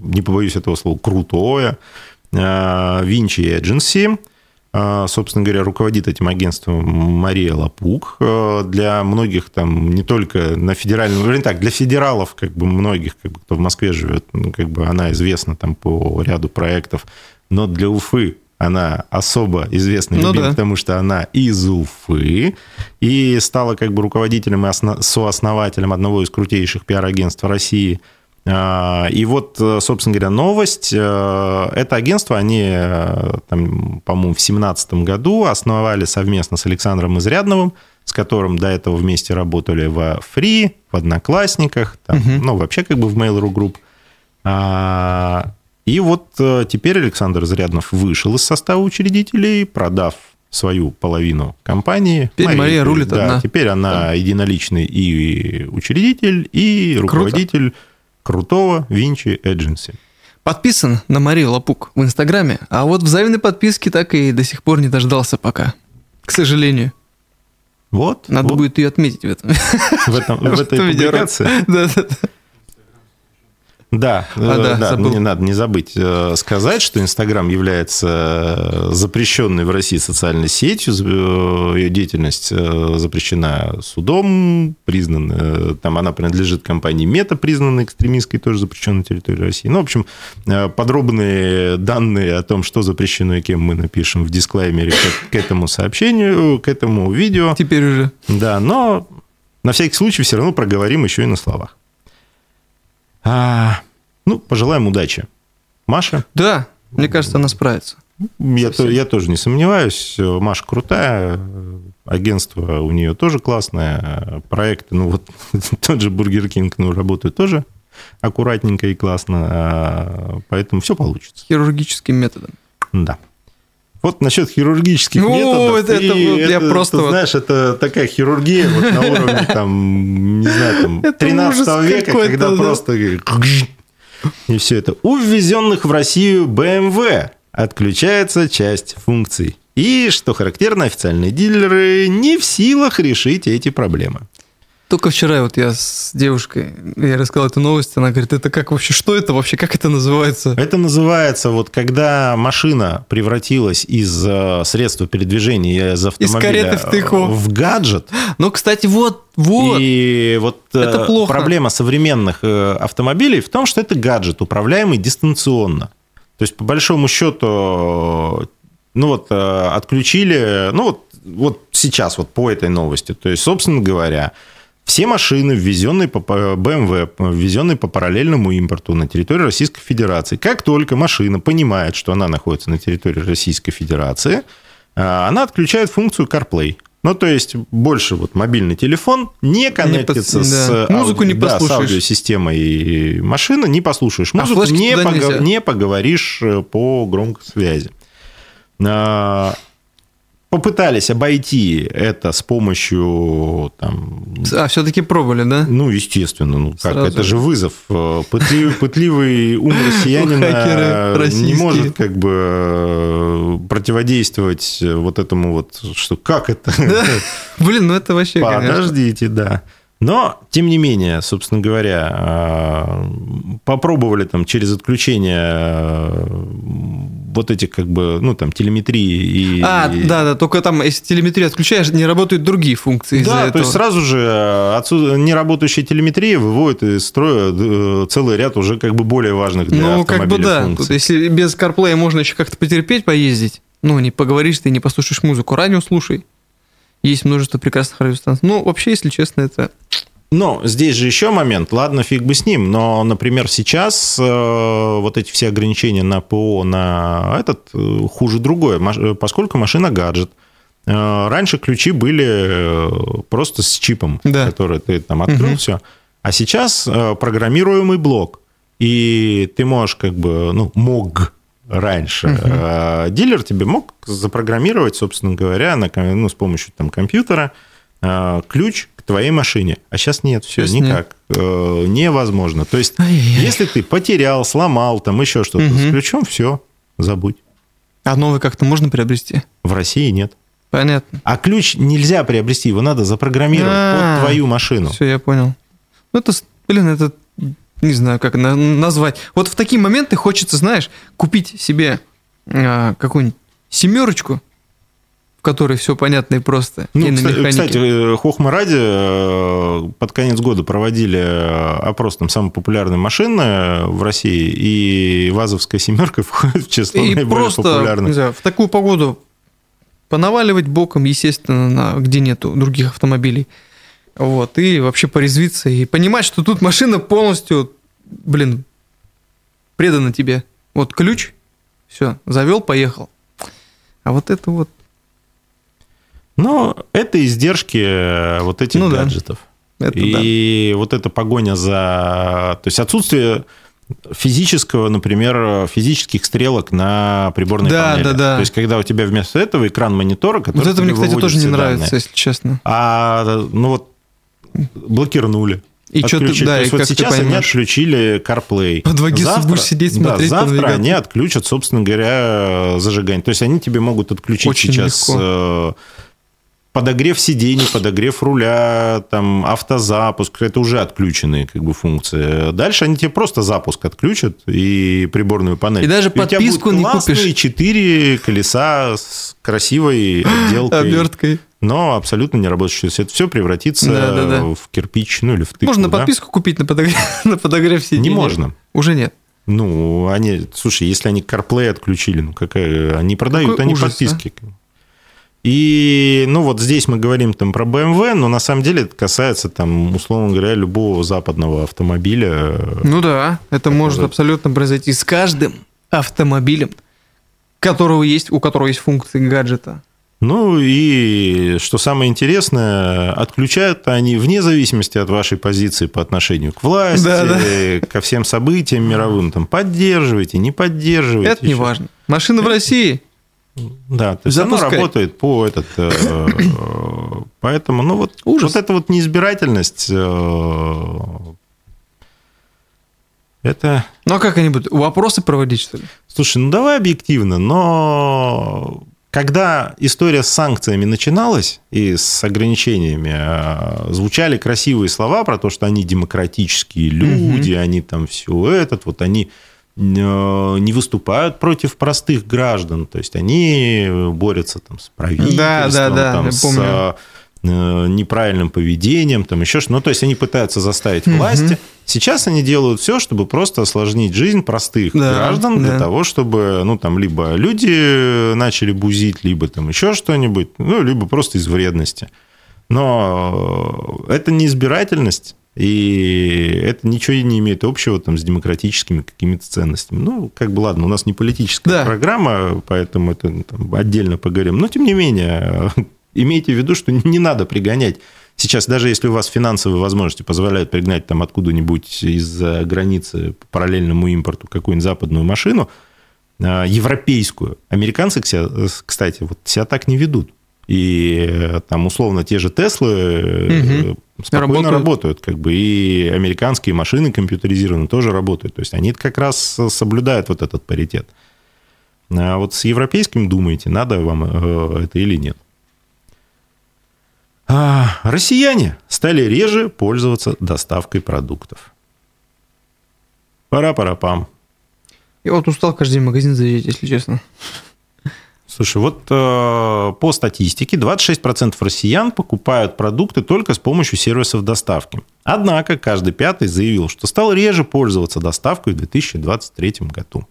[SPEAKER 1] не побоюсь этого слова, крутое, э, Vinci Agency. А, Собственно говоря, руководит этим агентством Мария Лапук. Э, Для многих там не только на федеральном, вернее так, для федералов, как бы многих, как бы, кто в Москве живет, ну, как бы она известна там по ряду проектов, но для Уфы она особо известна,
[SPEAKER 2] Ну
[SPEAKER 1] любима,
[SPEAKER 2] да.
[SPEAKER 1] потому что она из Уфы и стала как бы руководителем и осно- сооснователем одного из крутейших пиар-агентств России. А, И вот, собственно говоря, новость. э, Это агентство, они, э, там, по-моему, в 2017 году основали совместно с Александром Изрядновым, с которым до этого вместе работали во Free, в Одноклассниках, там,
[SPEAKER 2] Мгм.
[SPEAKER 1] ну, вообще как бы в Mail.ru Group. И вот э, теперь Александр Изряднов вышел из состава учредителей, продав свою половину компании.
[SPEAKER 2] Теперь Мария рулит
[SPEAKER 1] да,
[SPEAKER 2] одна.
[SPEAKER 1] Теперь она единоличный и учредитель, и руководитель крутого Винчи Эдженси.
[SPEAKER 2] Подписан на Марию Лапук в Инстаграме, а вот взаимной подписки так и до сих пор не дождался пока. К сожалению.
[SPEAKER 1] Вот.
[SPEAKER 2] Надо
[SPEAKER 1] вот
[SPEAKER 2] будет ее отметить в этом.
[SPEAKER 1] в, этом, в этой публикации.
[SPEAKER 2] Да, да, да.
[SPEAKER 1] Да,
[SPEAKER 2] А, да,
[SPEAKER 1] да,
[SPEAKER 2] забыл.
[SPEAKER 1] не надо не забыть э, сказать, что Инстаграм является э, запрещенной в России социальной сетью, э, ее деятельность запрещена судом, признан, э, там она принадлежит компании Мета, признанной экстремистской, тоже запрещенной на территории России. Ну, в общем, подробные данные о том, что запрещено и кем мы напишем в дисклеймере к, к этому сообщению, к этому видео.
[SPEAKER 2] Теперь уже.
[SPEAKER 1] Да, но на всякий случай все равно проговорим еще и на словах. А, ну, пожелаем удачи. Маша,
[SPEAKER 2] Да, мне кажется, она справится.
[SPEAKER 1] я, то- я тоже не сомневаюсь. Маша крутая, агентство у нее тоже классное, проекты, ну вот тот же Бургер Кинг, ну, работают тоже аккуратненько и классно, а, поэтому все получится.
[SPEAKER 2] Хирургическим методом.
[SPEAKER 1] Да. Вот насчет хирургических
[SPEAKER 2] Ну,
[SPEAKER 1] методов.
[SPEAKER 2] это- это вот я просто
[SPEAKER 1] ты
[SPEAKER 2] вот-
[SPEAKER 1] знаешь, это такая хирургия вот на уровне там, не знаю, там,
[SPEAKER 2] Это
[SPEAKER 1] 13
[SPEAKER 2] ужас
[SPEAKER 1] века, когда
[SPEAKER 2] да.
[SPEAKER 1] просто и все это. У ввезенных в Россию BMW отключается часть функций. И, что характерно, официальные дилеры не в силах решить эти проблемы.
[SPEAKER 2] Только вчера вот я с девушкой, я рассказал эту новость, она говорит, это как вообще, что это вообще, как это называется?
[SPEAKER 1] Это называется, вот когда машина превратилась из э, средства передвижения, из автомобиля
[SPEAKER 2] кареты в
[SPEAKER 1] в гаджет,
[SPEAKER 2] Ну, кстати, вот, вот.
[SPEAKER 1] И вот э,
[SPEAKER 2] Это плохо.
[SPEAKER 1] проблема современных э, автомобилей в том, что это гаджет, управляемый дистанционно. То есть, по большому счету, ну вот э, отключили, ну вот, вот сейчас вот по этой новости. То есть, собственно говоря, все машины, ввезенные по BMW, ввезенные по параллельному импорту на территорию Российской Федерации, как только машина понимает, что она находится на территории Российской Федерации, э, она отключает функцию CarPlay. Ну, то есть, больше вот мобильный телефон не коннектится
[SPEAKER 2] не под...
[SPEAKER 1] с,
[SPEAKER 2] да. музыку не
[SPEAKER 1] да, с аудиосистемой машины, не послушаешь
[SPEAKER 2] А
[SPEAKER 1] музыку,
[SPEAKER 2] флешки
[SPEAKER 1] не,
[SPEAKER 2] нельзя.
[SPEAKER 1] не поговоришь э, по громкой связи. Попытались обойти это с помощью там,
[SPEAKER 2] А, все-таки пробовали, да?
[SPEAKER 1] ну, естественно, ну как,
[SPEAKER 2] Сразу
[SPEAKER 1] это
[SPEAKER 2] же.
[SPEAKER 1] вызов. Э, Пытливый, пытливый ум россиянина не может как бы э, противодействовать вот этому вот, что как это?
[SPEAKER 2] Блин, ну это вообще.
[SPEAKER 1] Подождите, да. Но, тем не менее, собственно говоря, э, попробовали там через отключение вот этих как бы, ну, там, телеметрии и...
[SPEAKER 2] А, да, да, только там, если телеметрию отключаешь, не работают другие функции
[SPEAKER 1] Да,
[SPEAKER 2] этого.
[SPEAKER 1] то есть сразу же отсюда неработающая телеметрия выводит из строя э, целый ряд уже как бы более важных для
[SPEAKER 2] Ну, как бы
[SPEAKER 1] автомобиля
[SPEAKER 2] да.
[SPEAKER 1] функций.
[SPEAKER 2] Тут, если без CarPlay можно еще как-то потерпеть, поездить, ну, не поговоришь ты, не послушаешь музыку, радио слушай. Есть множество прекрасных радиостанций. Ну, вообще, если честно, это...
[SPEAKER 1] Но здесь же еще момент, ладно, фиг бы с ним, но, например, сейчас э, вот эти все ограничения на ПО, на этот, э, хуже другое, Маш- э, поскольку машина гаджет. Э, раньше ключи были э, просто с чипом,
[SPEAKER 2] Да.
[SPEAKER 1] который ты там открыл,
[SPEAKER 2] Мгм.
[SPEAKER 1] все. А сейчас э, программируемый блок, и ты можешь как бы, ну, мог раньше,
[SPEAKER 2] Мгм.
[SPEAKER 1] э, дилер тебе мог запрограммировать, собственно говоря, на, ну, с помощью там компьютера э, ключ твоей машине. А сейчас нет, все,
[SPEAKER 2] нет.
[SPEAKER 1] никак. Э, невозможно. То есть,
[SPEAKER 2] Ай-яй-яй.
[SPEAKER 1] если ты потерял, сломал, там еще что-то с
[SPEAKER 2] Мгм.
[SPEAKER 1] ключом, все, забудь.
[SPEAKER 2] А новый как-то можно приобрести?
[SPEAKER 1] В России нет.
[SPEAKER 2] Понятно.
[SPEAKER 1] А ключ нельзя приобрести, его надо запрограммировать
[SPEAKER 2] А,
[SPEAKER 1] под твою машину.
[SPEAKER 2] Все, я понял. Ну, это, с- блин, это не знаю, как на- назвать. Вот в такие моменты хочется, знаешь, купить себе а, какую-нибудь семерочку, в которой все понятно и просто.
[SPEAKER 1] Ну,
[SPEAKER 2] и
[SPEAKER 1] кстати, кстати, э, Хохма Ради э, под конец года проводили э, опрос там самых популярных машин э, в России, и ВАЗовская семерка входит в число
[SPEAKER 2] и
[SPEAKER 1] наиболее
[SPEAKER 2] просто, не
[SPEAKER 1] популярных.
[SPEAKER 2] знаю, в такую погоду понаваливать боком, естественно, на, где нету других автомобилей. Вот, и вообще порезвиться, и понимать, что тут машина полностью, блин, предана тебе. Вот ключ, все, завел, поехал. А вот это вот,
[SPEAKER 1] Но это издержки э, вот этих
[SPEAKER 2] Ну да.
[SPEAKER 1] гаджетов.
[SPEAKER 2] это да.
[SPEAKER 1] И вот эта погоня за... То есть отсутствие физического, например, физических стрелок на приборной
[SPEAKER 2] Да,
[SPEAKER 1] панели.
[SPEAKER 2] да, да.
[SPEAKER 1] То есть когда у тебя вместо этого экран монитора, который
[SPEAKER 2] Вот это мне, кстати, тоже не нравится,
[SPEAKER 1] данные.
[SPEAKER 2] если честно.
[SPEAKER 1] А, ну вот, блокирнули.
[SPEAKER 2] И что ты, да,
[SPEAKER 1] То
[SPEAKER 2] и
[SPEAKER 1] есть вот
[SPEAKER 2] как ты
[SPEAKER 1] сейчас они отключили CarPlay.
[SPEAKER 2] Под вагисом будешь сидеть,
[SPEAKER 1] да,
[SPEAKER 2] смотреть,
[SPEAKER 1] завтра
[SPEAKER 2] подвигаться.
[SPEAKER 1] они отключат, собственно говоря, зажигание. То есть они тебе могут отключить
[SPEAKER 2] Очень
[SPEAKER 1] сейчас
[SPEAKER 2] легко.
[SPEAKER 1] Подогрев сидений, подогрев руля, там, автозапуск. Это уже отключенные как бы, функции. Дальше они тебе просто запуск отключат и приборную панель.
[SPEAKER 2] И даже
[SPEAKER 1] тебя
[SPEAKER 2] подписку не купишь.
[SPEAKER 1] четыре колеса с красивой отделкой.
[SPEAKER 2] Оберткой.
[SPEAKER 1] Но абсолютно не есть Это все превратится
[SPEAKER 2] Да, да, да.
[SPEAKER 1] в кирпич, ну или в тыкву.
[SPEAKER 2] Можно
[SPEAKER 1] да?
[SPEAKER 2] подписку купить на подогрев, на подогрев сидений?
[SPEAKER 1] Не можно.
[SPEAKER 2] Уже нет.
[SPEAKER 1] Ну, они, слушай, если они CarPlay отключили, ну какая, они продают,
[SPEAKER 2] Какой
[SPEAKER 1] они
[SPEAKER 2] ужас, а?
[SPEAKER 1] И, ну, вот здесь мы говорим там про BMW, но на самом деле это касается там, условно говоря, любого западного автомобиля.
[SPEAKER 2] Ну да, это может абсолютно произойти с каждым автомобилем, которого есть, у которого есть функции гаджета.
[SPEAKER 1] Ну и что самое интересное, отключают они вне зависимости от вашей позиции по отношению к власти,
[SPEAKER 2] Да, да.
[SPEAKER 1] ко всем событиям мировым, там поддерживаете, не поддерживаете.
[SPEAKER 2] Это не важно. Машина в России.
[SPEAKER 1] Да, то есть оно работает по этот, э, э, поэтому, ну вот,
[SPEAKER 2] Ужас.
[SPEAKER 1] вот эта вот неизбирательность, э, это,
[SPEAKER 2] Ну а как они будут? Вопросы проводить, что ли?
[SPEAKER 1] слушай, ну давай объективно, но когда история с санкциями начиналась и с ограничениями, звучали красивые слова про то, что они демократические люди, они там все этот, вот они не выступают против простых граждан, то есть они борются там с правительством,
[SPEAKER 2] Да, да, да,
[SPEAKER 1] там, с
[SPEAKER 2] помню.
[SPEAKER 1] э, э, неправильным поведением, там еще что Ну, то есть они пытаются заставить власти. Сейчас они делают все, чтобы просто осложнить жизнь простых да, граждан для да. того, чтобы, ну, там, либо люди начали бузить, либо там еще что-нибудь, ну, либо просто из вредности. Но это не избирательность, и это ничего не имеет общего там, с демократическими какими-то ценностями. Ну, как бы ладно, у нас не политическая да. программа, поэтому это там, отдельно поговорим. Но, тем не менее, имейте в виду, что не надо пригонять. Сейчас, даже если у вас финансовые возможности позволяют пригнать там откуда-нибудь из-за границы по параллельному импорту какую-нибудь западную машину, а, европейскую, американцы, кстати, вот себя так не ведут. И э, там условно те же Теслы угу. Спокойно работают. работают, как бы и американские машины компьютеризированные тоже работают. То есть они как раз соблюдают вот этот паритет. А вот с европейским думаете, надо вам э, это или нет. А россияне стали реже пользоваться доставкой продуктов. Пора-пора-пам.
[SPEAKER 2] Я вот устал каждый день в магазин заезжать, если честно.
[SPEAKER 1] Слушай, вот э, по статистике 26% россиян покупают продукты только с помощью сервисов доставки. Однако каждый пятый заявил, что стал реже пользоваться доставкой в 2023 году.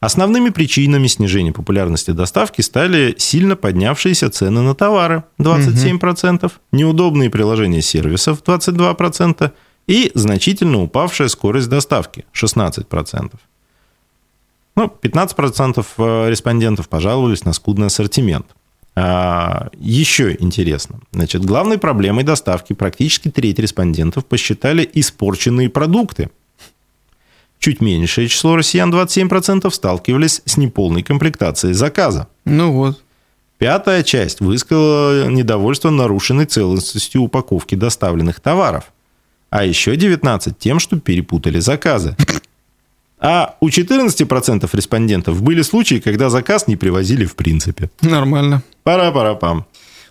[SPEAKER 1] Основными причинами снижения популярности доставки стали сильно поднявшиеся цены на товары 27%, угу. неудобные приложения сервисов 22% и значительно упавшая скорость доставки 16%. Ну, 15% э, респондентов пожаловались на скудный ассортимент. А, еще интересно. Значит, главной проблемой доставки практически треть респондентов посчитали испорченные продукты. Чуть меньшее число россиян, 27%, сталкивались с неполной комплектацией заказа.
[SPEAKER 2] Ну вот.
[SPEAKER 1] Пятая часть высказала недовольство нарушенной целостностью упаковки доставленных товаров. А еще 19 тем, что перепутали заказы. А у 14% респондентов были случаи, когда заказ не привозили в принципе.
[SPEAKER 2] Нормально.
[SPEAKER 1] Пара-пара-пам.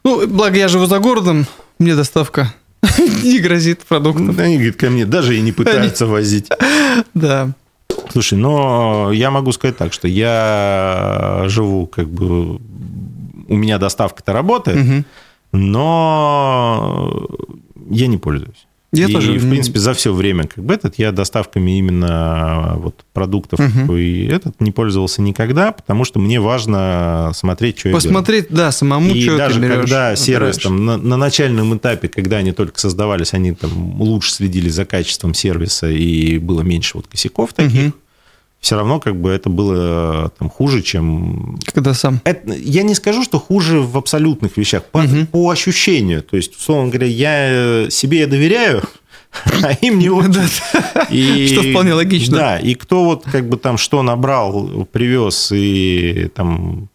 [SPEAKER 2] Ну, благо я живу за городом, мне доставка не грозит продуктом.
[SPEAKER 1] Они, говорит, ко мне даже и не пытаются возить.
[SPEAKER 2] Да.
[SPEAKER 1] Слушай, но я могу сказать так, что я живу как бы... У меня доставка-то работает, но я не пользуюсь. Я и, тоже. в принципе, за все время как бы этот я доставками именно вот продуктов угу. и этот не пользовался никогда, потому что мне важно смотреть, что
[SPEAKER 2] Посмотреть,
[SPEAKER 1] я
[SPEAKER 2] да, самому,
[SPEAKER 1] и
[SPEAKER 2] что
[SPEAKER 1] даже
[SPEAKER 2] ты берешь,
[SPEAKER 1] когда сервис там на, на начальном этапе, когда они только создавались, они там лучше следили за качеством сервиса и было меньше вот косяков таких. Угу все равно как бы это было там хуже, чем...
[SPEAKER 2] Когда сам?
[SPEAKER 1] Это, я не скажу, что хуже в абсолютных вещах, по, угу. по ощущению. То есть, условно говоря, я себе я доверяю, а им не очень.
[SPEAKER 2] И, что вполне логично.
[SPEAKER 1] Да, и кто вот как бы там что набрал, привез и там...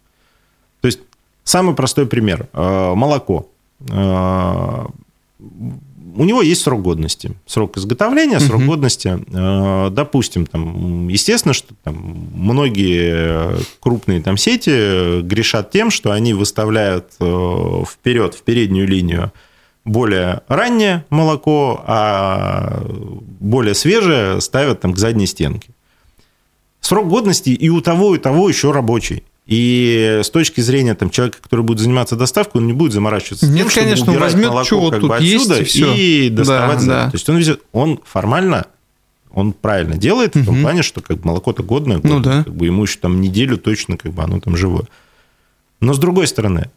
[SPEAKER 1] То есть, самый простой пример. Э, молоко э, у него есть срок годности. Срок изготовления, срок угу. годности. Э, допустим, там, естественно, что там, многие крупные там, сети грешат тем, что они выставляют э, вперед, в переднюю линию более раннее молоко, а более свежее ставят там, к задней стенке. Срок годности и у того, и у того еще рабочий. И с точки зрения там, человека, который будет заниматься доставкой, он не будет заморачиваться
[SPEAKER 2] Нет, тем, конечно, чтобы убирать возьмет, молоко что как тут бы отсюда есть, и,
[SPEAKER 1] и доставать. Да, да. То есть он везет, он формально он правильно делает угу. в том плане, что как бы молоко-то годное, годное ну, да. как бы ему еще там неделю точно как бы оно там живое. Но с другой стороны,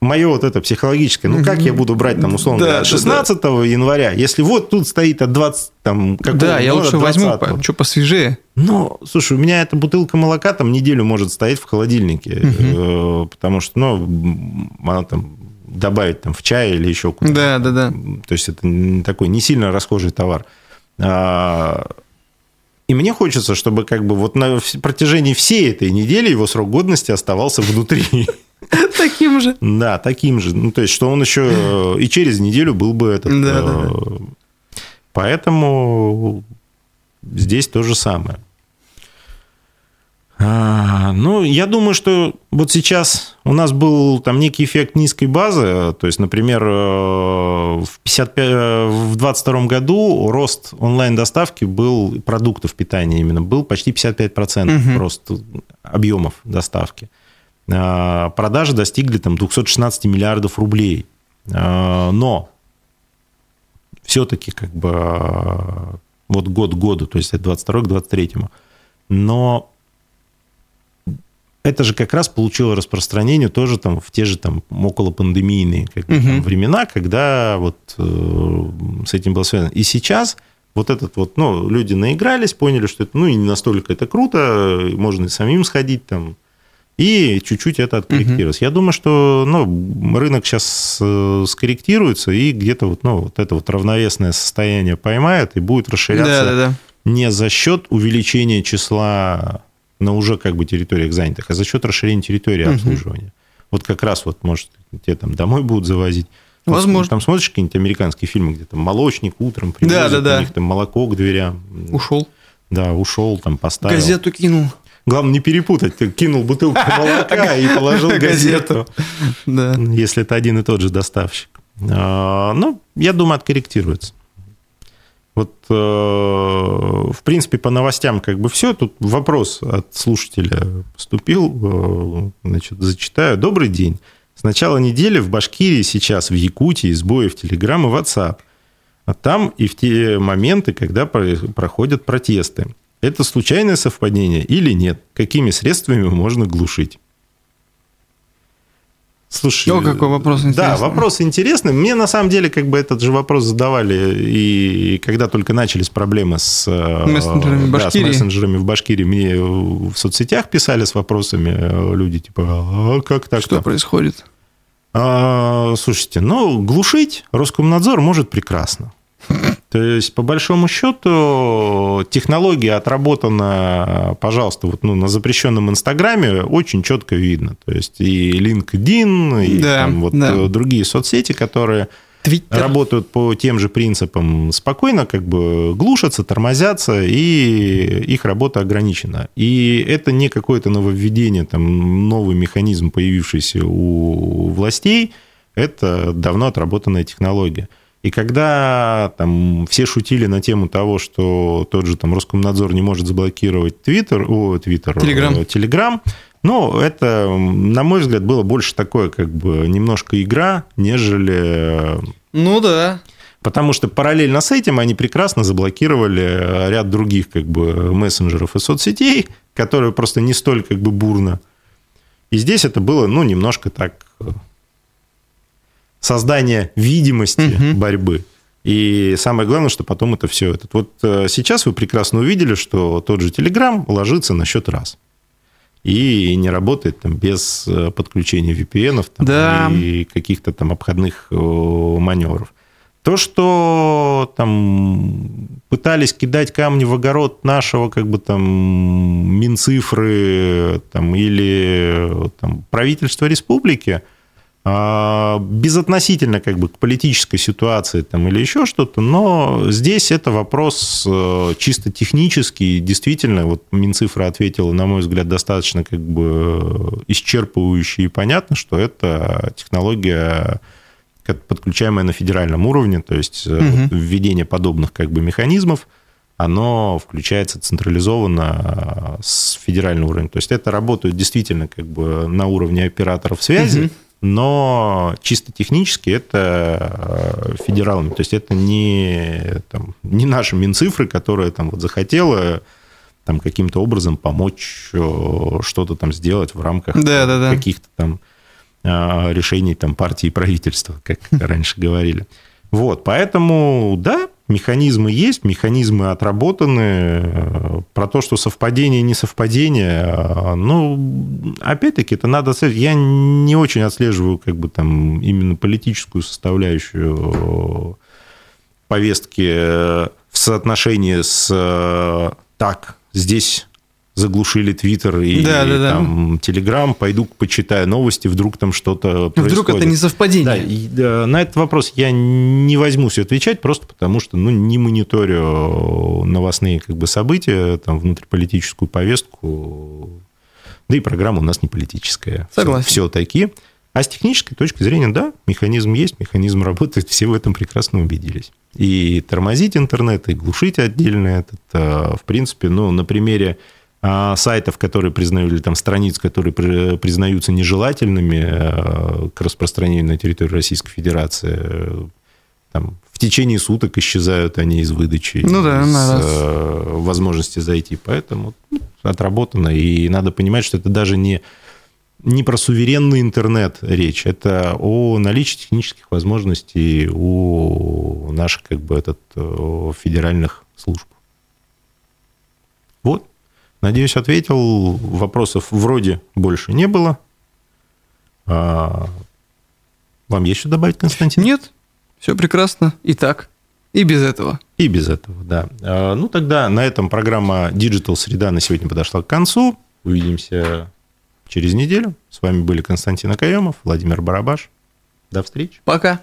[SPEAKER 1] мое вот это психологическое, ну как я буду брать там условно да, 16 да, января, если вот тут стоит от 20 там какого
[SPEAKER 2] Да, я лучше возьму, что посвежее.
[SPEAKER 1] Ну, слушай, у меня эта бутылка молока там неделю может стоять в холодильнике, угу. потому что, ну, она там добавить там в чай или еще куда-то.
[SPEAKER 2] Да, да, да.
[SPEAKER 1] То есть это такой не сильно расхожий товар. А, и мне хочется, чтобы как бы вот на протяжении всей этой недели его срок годности оставался внутри.
[SPEAKER 2] Таким же.
[SPEAKER 1] Да, таким же. Ну, то есть, что он еще и через неделю был бы этот... Да, да, да. Поэтому здесь то же самое. А, ну, я думаю, что вот сейчас у нас был там некий эффект низкой базы. То есть, например, в 2022 году рост онлайн-доставки был, продуктов питания именно, был почти 55% угу. рост объемов доставки. А, продажи достигли там 216 миллиардов рублей. А, но все-таки как бы вот год году, то есть от 22 к 23. Но это же как раз получило распространение тоже там в те же там около пандемийные как бы, там, времена, когда вот э, с этим было связано. И сейчас вот этот вот, ну, люди наигрались, поняли, что это, ну, и не настолько это круто, можно и самим сходить там, и чуть-чуть это откорректировалось. Угу. Я думаю, что ну, рынок сейчас э, скорректируется, и где-то вот, ну, вот это вот равновесное состояние поймает и будет расширяться да, да, да. не за счет увеличения числа на уже как бы территориях занятых, а за счет расширения территории угу. обслуживания. Вот как раз вот, может, те там домой будут завозить.
[SPEAKER 2] Возможно.
[SPEAKER 1] Там смотришь какие-нибудь американские фильмы, где там молочник утром привозит, да, да, да. у них там молоко к дверям.
[SPEAKER 2] Ушел.
[SPEAKER 1] Да, ушел, там поставил.
[SPEAKER 2] Газету кинул.
[SPEAKER 1] Главное не перепутать. Ты кинул бутылку молока и положил газету.
[SPEAKER 2] Да.
[SPEAKER 1] Если это один и тот же доставщик. А, ну, я думаю, откорректируется. Вот, э, в принципе, по новостям как бы все. Тут вопрос от слушателя поступил. Э, значит, зачитаю. Добрый день. С начала недели в Башкирии сейчас, в Якутии, сбои в Телеграм и WhatsApp. А там и в те моменты, когда проходят протесты. Это случайное совпадение или нет? Какими средствами можно глушить?
[SPEAKER 2] Слушай, О, какой вопрос интересный.
[SPEAKER 1] Да, вопрос интересный. Мне на самом деле как бы этот же вопрос задавали и когда только начались проблемы с
[SPEAKER 2] э, мессенджерами, в Башкирии.
[SPEAKER 1] Да, с мессенджерами в Башкирии. Мне в соцсетях писали с вопросами э, люди типа, а как так?
[SPEAKER 2] Что происходит?
[SPEAKER 1] А, слушайте, ну, глушить Роскомнадзор может прекрасно. То есть, по большому счету, технология отработана, пожалуйста, вот ну, на запрещенном Инстаграме очень четко видно. То есть, и LinkedIn, и да, там, вот да. другие соцсети, которые Twitter. работают по тем же принципам, спокойно как бы глушатся, тормозятся, и их работа ограничена. И это не какое-то нововведение, там, новый механизм, появившийся у властей, это давно отработанная технология. И когда там все шутили на тему того, что тот же там Роскомнадзор не может заблокировать Твиттер, о, Твиттер,
[SPEAKER 2] Телеграм,
[SPEAKER 1] Телеграм, ну, это, на мой взгляд, было больше такое, как бы, немножко игра, нежели...
[SPEAKER 2] Ну, да.
[SPEAKER 1] Потому что параллельно с этим они прекрасно заблокировали ряд других, как бы, мессенджеров и соцсетей, которые просто не столь, как бы, бурно. И здесь это было, ну, немножко так создание видимости угу. борьбы. И самое главное, что потом это все. Этот. Вот э, сейчас вы прекрасно увидели, что тот же Telegram ложится на счет раз. И не работает там без э, подключения VPN там, да. и каких-то там обходных э, маневров. То, что там пытались кидать камни в огород нашего как бы там Минцифры там, или там, правительства республики – безотносительно как бы к политической ситуации там, или еще что-то, но здесь это вопрос э, чисто технический. Действительно, вот Минцифра ответила, на мой взгляд, достаточно как бы исчерпывающе и понятно, что это технология подключаемая на федеральном уровне, то есть угу. введение подобных как бы механизмов, оно включается централизованно с федерального уровня. То есть это работает действительно как бы на уровне операторов связи, угу но чисто технически это э, федералами. То есть это не, там, не наша Минцифры, которая там вот захотела там каким-то образом помочь э, что-то там сделать в рамках да, да, да. каких-то там э, решений там партии и правительства, как раньше говорили. Вот, поэтому, да, механизмы есть, механизмы отработаны. Про то, что совпадение, не совпадение, ну, опять-таки, это надо... Я не очень отслеживаю как бы там именно политическую составляющую повестки в соотношении с так, здесь заглушили Твиттер и, да, да, да. там Телеграм, пойду почитаю новости, вдруг там что-то происходит.
[SPEAKER 2] Вдруг это не совпадение. Да,
[SPEAKER 1] и, да, на этот вопрос я не возьмусь отвечать, просто потому что ну, не мониторю новостные как бы, события, там, внутриполитическую повестку, да и программа у нас не политическая.
[SPEAKER 2] Согласен.
[SPEAKER 1] Все, все такие. А с технической точки зрения, да, механизм есть, механизм работает, все в этом прекрасно убедились. И тормозить интернет, и глушить отдельно этот, в принципе, ну, на примере сайтов, которые признают, или там страниц, которые признаются нежелательными э, к распространению на территории Российской Федерации, там, в течение суток исчезают они из выдачи,
[SPEAKER 2] ну да,
[SPEAKER 1] из
[SPEAKER 2] раз.
[SPEAKER 1] Э, возможности зайти. Поэтому ну, отработано. И надо понимать, что это даже не, не про суверенный интернет речь, это о наличии технических возможностей у наших как бы, этот, федеральных служб. Вот. Надеюсь, ответил. Вопросов вроде больше не было. А... Вам есть что добавить, Константин?
[SPEAKER 2] Нет, все прекрасно. И так, и без этого.
[SPEAKER 1] И без этого, да. А, ну, тогда на этом программа Digital Среда на сегодня подошла к концу. Увидимся через неделю. С вами были Константин Акаемов, Владимир Барабаш. До встречи.
[SPEAKER 2] Пока.